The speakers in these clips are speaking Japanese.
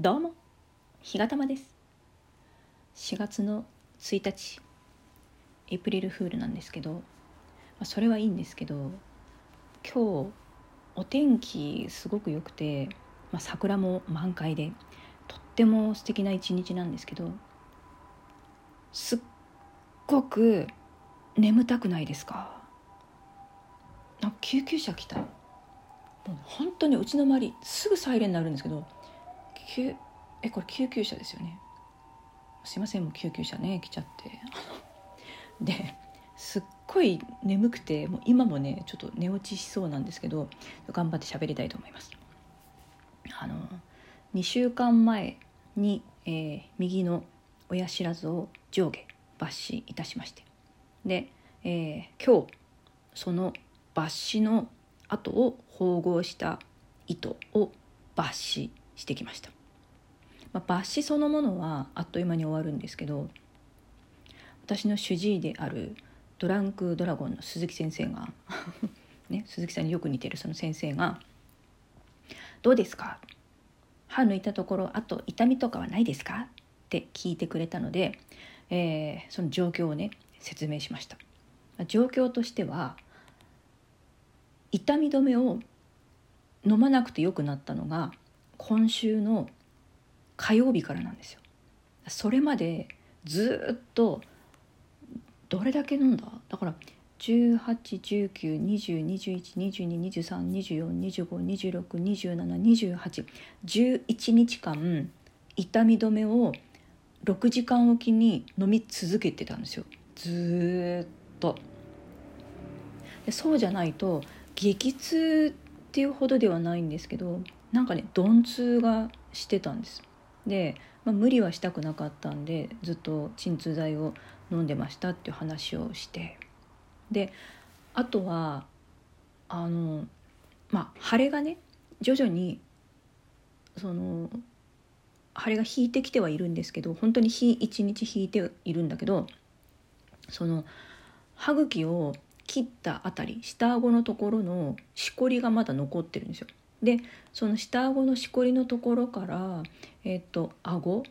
どうも日がたまです。4月の1日エイプリルフールなんですけど、まあ、それはいいんですけど今日お天気すごく良くて、まあ、桜も満開でとっても素敵な一日なんですけどすっごく眠たくないですか？なんか救急車来た。もう本当にうちの周りすぐサイレンになるんですけど救えこれ救急車ですよね。すいませんもう救急車ね来ちゃって。ですっごい眠くてもう今もねちょっと寝落ちしそうなんですけど頑張って喋りたいと思います。あの2週間前に、えー、右の親知らずを上下抜歯いたしまして。で、えー、今日その抜歯の跡を縫合した糸を抜歯してきました、まあ、抜歯そのものはあっという間に終わるんですけど私の主治医であるドランクドラゴンの鈴木先生が ね、鈴木さんによく似てるその先生が「どうですか？歯抜いたところあと痛みとかはないですか?」って聞いてくれたので、えー、その状況をね説明しました。状況としては痛み止めを飲まなくてよくなったのが今週の火曜日からなんですよ。それまでずっとどれだけ飲んだ？だから181920212223242526272811日間痛み止めを6時間おきに飲み続けてたんですよ。ずっと。でそうじゃないと激痛っていうほどではないんですけどなんかね鈍痛がしてたんです。で、まあ、無理はしたくなかったんでずっと鎮痛剤を飲んでましたっていう話をしてであとはあのまあ腫れがね徐々にその腫れが引いてきてはいるんですけど本当に日一日引いているんだけどその歯茎を切ったあたり下顎のところのしこりがまだ残ってるんですよ。でその下顎のしこりのところからえっ、と顎？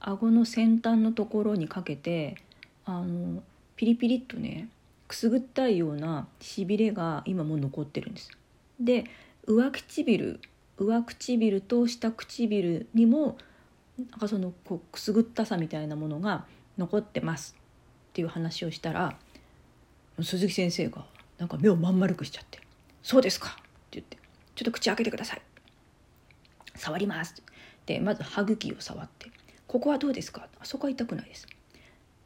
顎の先端のところにかけてあのピリピリっとねくすぐったいようなしびれが今も残ってるんです。で上唇上唇と下唇にもなんかそのこうくすぐったさみたいなものが残ってますっていう話をしたら鈴木先生がなんか目をまん丸くしちゃって「そうですか」って言って「ちょっと口開けてください」「触ります」でまず歯茎を触って「ここはどうですか?」あそこは痛くないです」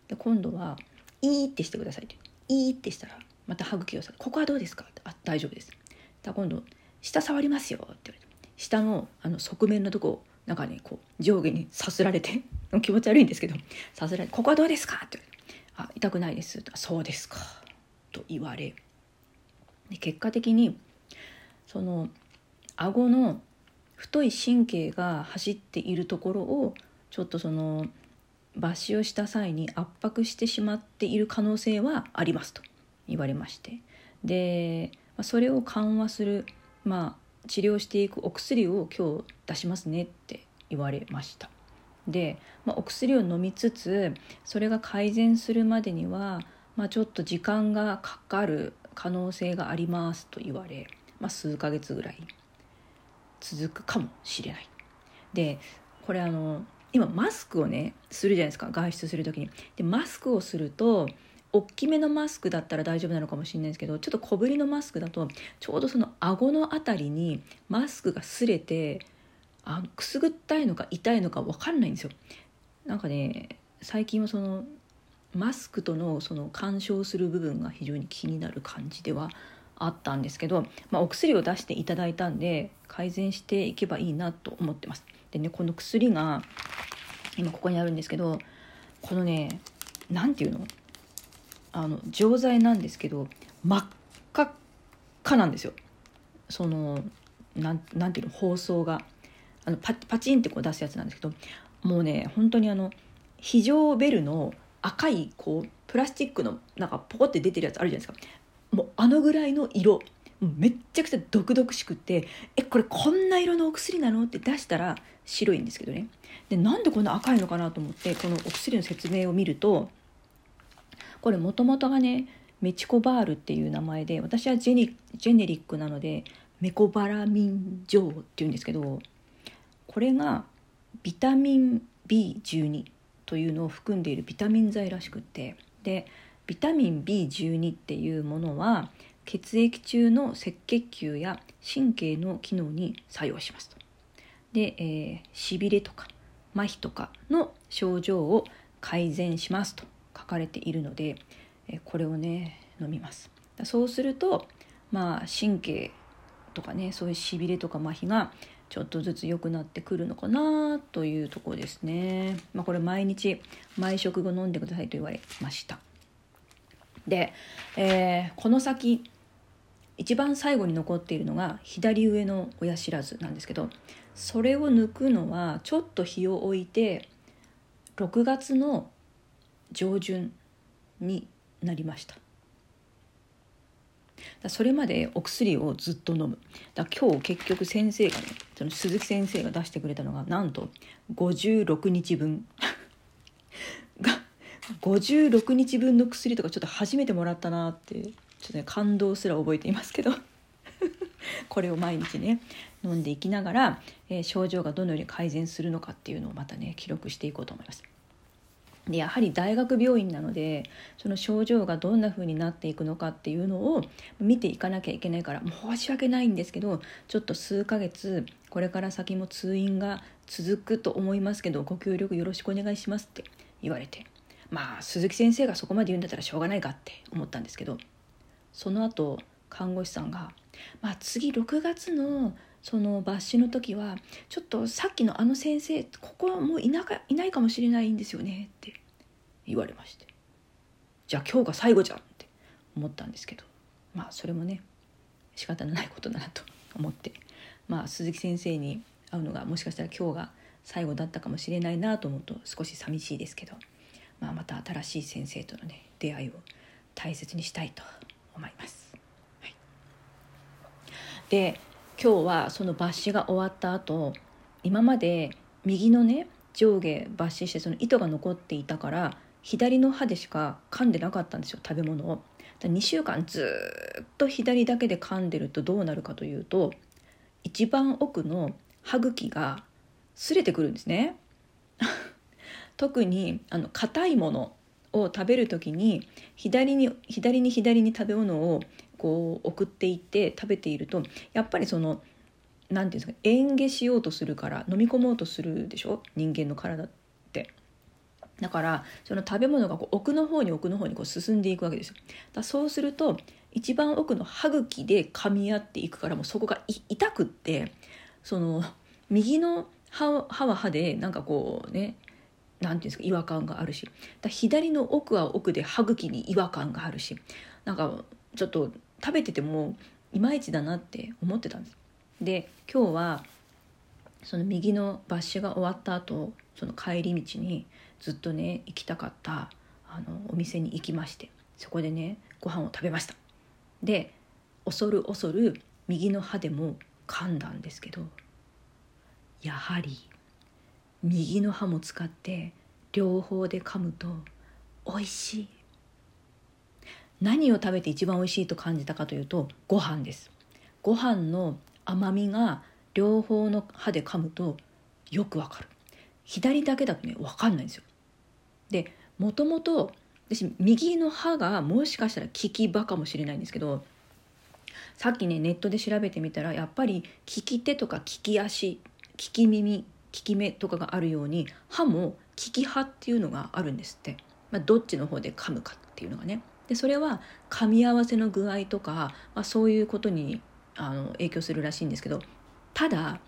で今度は「いい」ってしてくださいって「いい」ってしたらまた歯茎を触って「ここはどうですか?」あ大丈夫です」だ今度「下触りますよ」って言われて。下のあの側面のとこなんかねこう上下にさすられて。気持ち悪いんですけどさすられて「ここはどうですか?」って言われて「あ痛くないです」そうですか」と言われ。で結果的にその顎の太い神経が走っているところをちょっとその抜歯をした際に圧迫してしまっている可能性はありますと言われまして。でそれを緩和する、まあ、治療していくお薬を今日出しますねって言われました。で、まあ、お薬を飲みつつそれが改善するまでにはまあ、ちょっと時間がかかる可能性がありますと言われ、まあ、数ヶ月ぐらい続くかもしれない。でこれあの今マスクをねするじゃないですか外出する時に。でマスクをすると大きめのマスクだったら大丈夫なのかもしれないですけどちょっと小ぶりのマスクだとちょうどその顎の辺りにマスクが擦れてあくすぐったいのか痛いのか分かんないんですよ。なんかね最近はそのマスクとのその干渉する部分が非常に気になる感じではあったんですけど、まあ、お薬を出していただいたんで改善していけばいいなと思ってます。でねこの薬が今ここにあるんですけどこのね何て言うの？あの錠剤なんですけど真っ赤っかなんですよ。そのなんなんていうの？包装があのパパチンってこう出すやつなんですけどもうね本当にあの非常ベルの赤いこうプラスチックのなんかポコって出てるやつあるじゃないですかもうあのぐらいの色。めっちゃくちゃ毒々しくてえこれこんな色のお薬なの？って出したら白いんですけどね。でなんでこんな赤いのかなと思ってこのお薬の説明を見るとこれもともとがねメチコバールっていう名前で私はジェニジェネリックなのでメコバラミン錠っていうんですけどこれがビタミン B12 というのを含んでいるビタミン剤らしくってでビタミン B12 っていうものは血液中の赤血球や神経の機能に作用しますと。で、えー、しびれとか麻痺とかの症状を改善しますと書かれているので、え、これをね飲みます。そうするとまあ神経とかねそういうしびれとか麻痺がちょっとずつ良くなってくるのかなというところですね。まあ、これ毎日毎食後飲んでくださいと言われました。で、えー、この先一番最後に残っているのが左上の親知らずなんですけどそれを抜くのはちょっと日を置いて6月の上旬になりました。それまでお薬をずっと飲む。だ今日結局先生がねその鈴木先生が出してくれたのがなんと56日分。56日分の薬とかちょっと初めてもらったなってちょっとね感動すら覚えていますけど これを毎日ね飲んでいきながら、えー、症状がどのように改善するのかっていうのをまたね記録していこうと思います。でやはり大学病院なのでその症状がどんな風になっていくのかっていうのを見ていかなきゃいけないから申し訳ないんですけどちょっと数ヶ月これから先も通院が続くと思いますけどご協力よろしくお願いしますって言われてまあ鈴木先生がそこまで言うんだったらしょうがないかって思ったんですけどその後看護師さんが「まあ、次6月のその抜歯の時はちょっとさっきのあの先生ここはもういなかいないかもしれないんですよねって言われましてじゃあ今日が最後じゃんって思ったんですけどまあそれもね仕方のないことだなと思ってまあ鈴木先生に会うのがもしかしたら今日が最後だったかもしれないなと思うと少し寂しいですけど、まあ、また新しい先生とのね出会いを大切にしたいと思います。はい、で今日はその抜歯が終わった後今まで右のね上下抜歯してその糸が残っていたから左の歯でしか噛んでなかったんですよ食べ物を。2週間ずっと左だけで噛んでるとどうなるかというと一番奥の歯茎が擦れてくるんですね。特にあの硬いものを食べる時に左に左に左に食べ物をこう送っていって食べているとやっぱりその何て言うんですか嚥下しようとするから飲み込もうとするでしょ？人間の体って。だからその食べ物がこう奥の方に奥の方にこう進んでいくわけですよ。だそうすると一番奥の歯茎で噛み合っていくからもうそこが痛くってその右の歯歯は歯でなんかこうね何て言うんですか違和感があるし。だ左の奥は奥で歯茎に違和感があるし。なんかちょっと食べててもいまいちだなって思ってたんです。で今日はその右の抜歯が終わった後その帰り道にずっとね行きたかったあのお店に行きまして。そこでねご飯を食べました。で恐る恐る右の歯でも噛んだんですけどやはり右の歯も使って両方で噛むと美味しい。何を食べて一番美味しいと感じたかというとご飯です。ご飯の甘みが両方の歯で噛むとよくわかる。左だけだとね分かんないんですよ。でもともと私右の歯がもしかしたら利き歯かもしれないんですけどさっきねネットで調べてみたらやっぱり利き手とか利き足利き耳利き目とかがあるように歯も利き歯っていうのがあるんですって、まあ、どっちの方で噛むかっていうのがね。でそれは噛み合わせの具合とか、まあ、そういうことにあの影響するらしいんですけどただ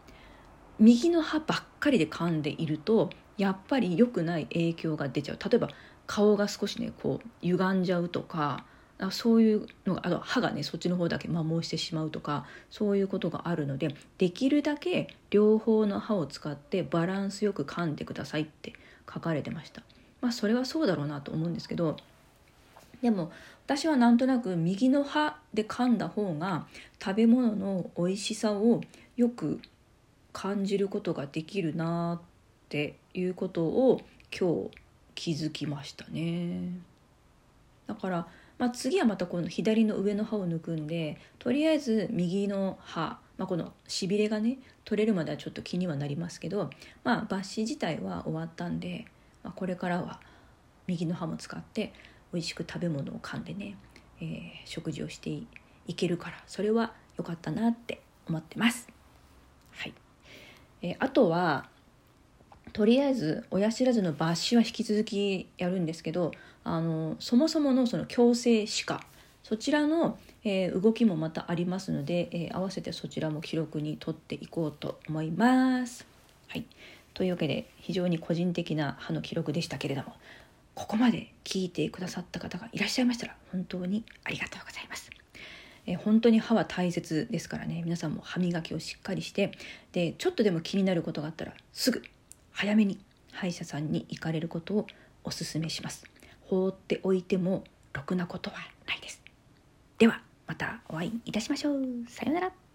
右の歯ばっかりで噛んでいるとやっぱり良くない影響が出ちゃう。例えば顔が少しねこう歪んじゃうとかそういうのがあと歯がねそっちの方だけ摩耗してしまうとかそういうことがあるのでできるだけ両方の歯を使ってバランスよく噛んでくださいって書かれてました。まあそれはそうだろうなと思うんですけどでも私はなんとなく右の歯で噛んだ方が食べ物の美味しさをよく感じることができるなっていうことを今日気づきましたね。だから、まあ、次はまたこの左の上の歯を抜くんでとりあえず右の歯、まあ、このしびれがね取れるまではちょっと気にはなりますけど、まあ、抜歯自体は終わったんで、まあ、これからは右の歯も使って美味しく食べ物を噛んでね、えー、食事をしていけるからそれは良かったなって思ってます。はいえー、あとはとりあえず親知らずの抜歯は引き続きやるんですけどあのそもそものその矯正歯科そちらの、えー、動きもまたありますので、えー、合わせてそちらも記録に取っていこうと思います。はい、というわけで非常に個人的な歯の記録でしたけれどもここまで聞いてくださった方がいらっしゃいましたら本当にありがとうございます。え本当に歯は大切ですからね皆さんも歯磨きをしっかりしてでちょっとでも気になることがあったらすぐ早めに歯医者さんに行かれることをお勧めします放っておいてもろくなことはないですではまたお会いいたしましょう。さようなら。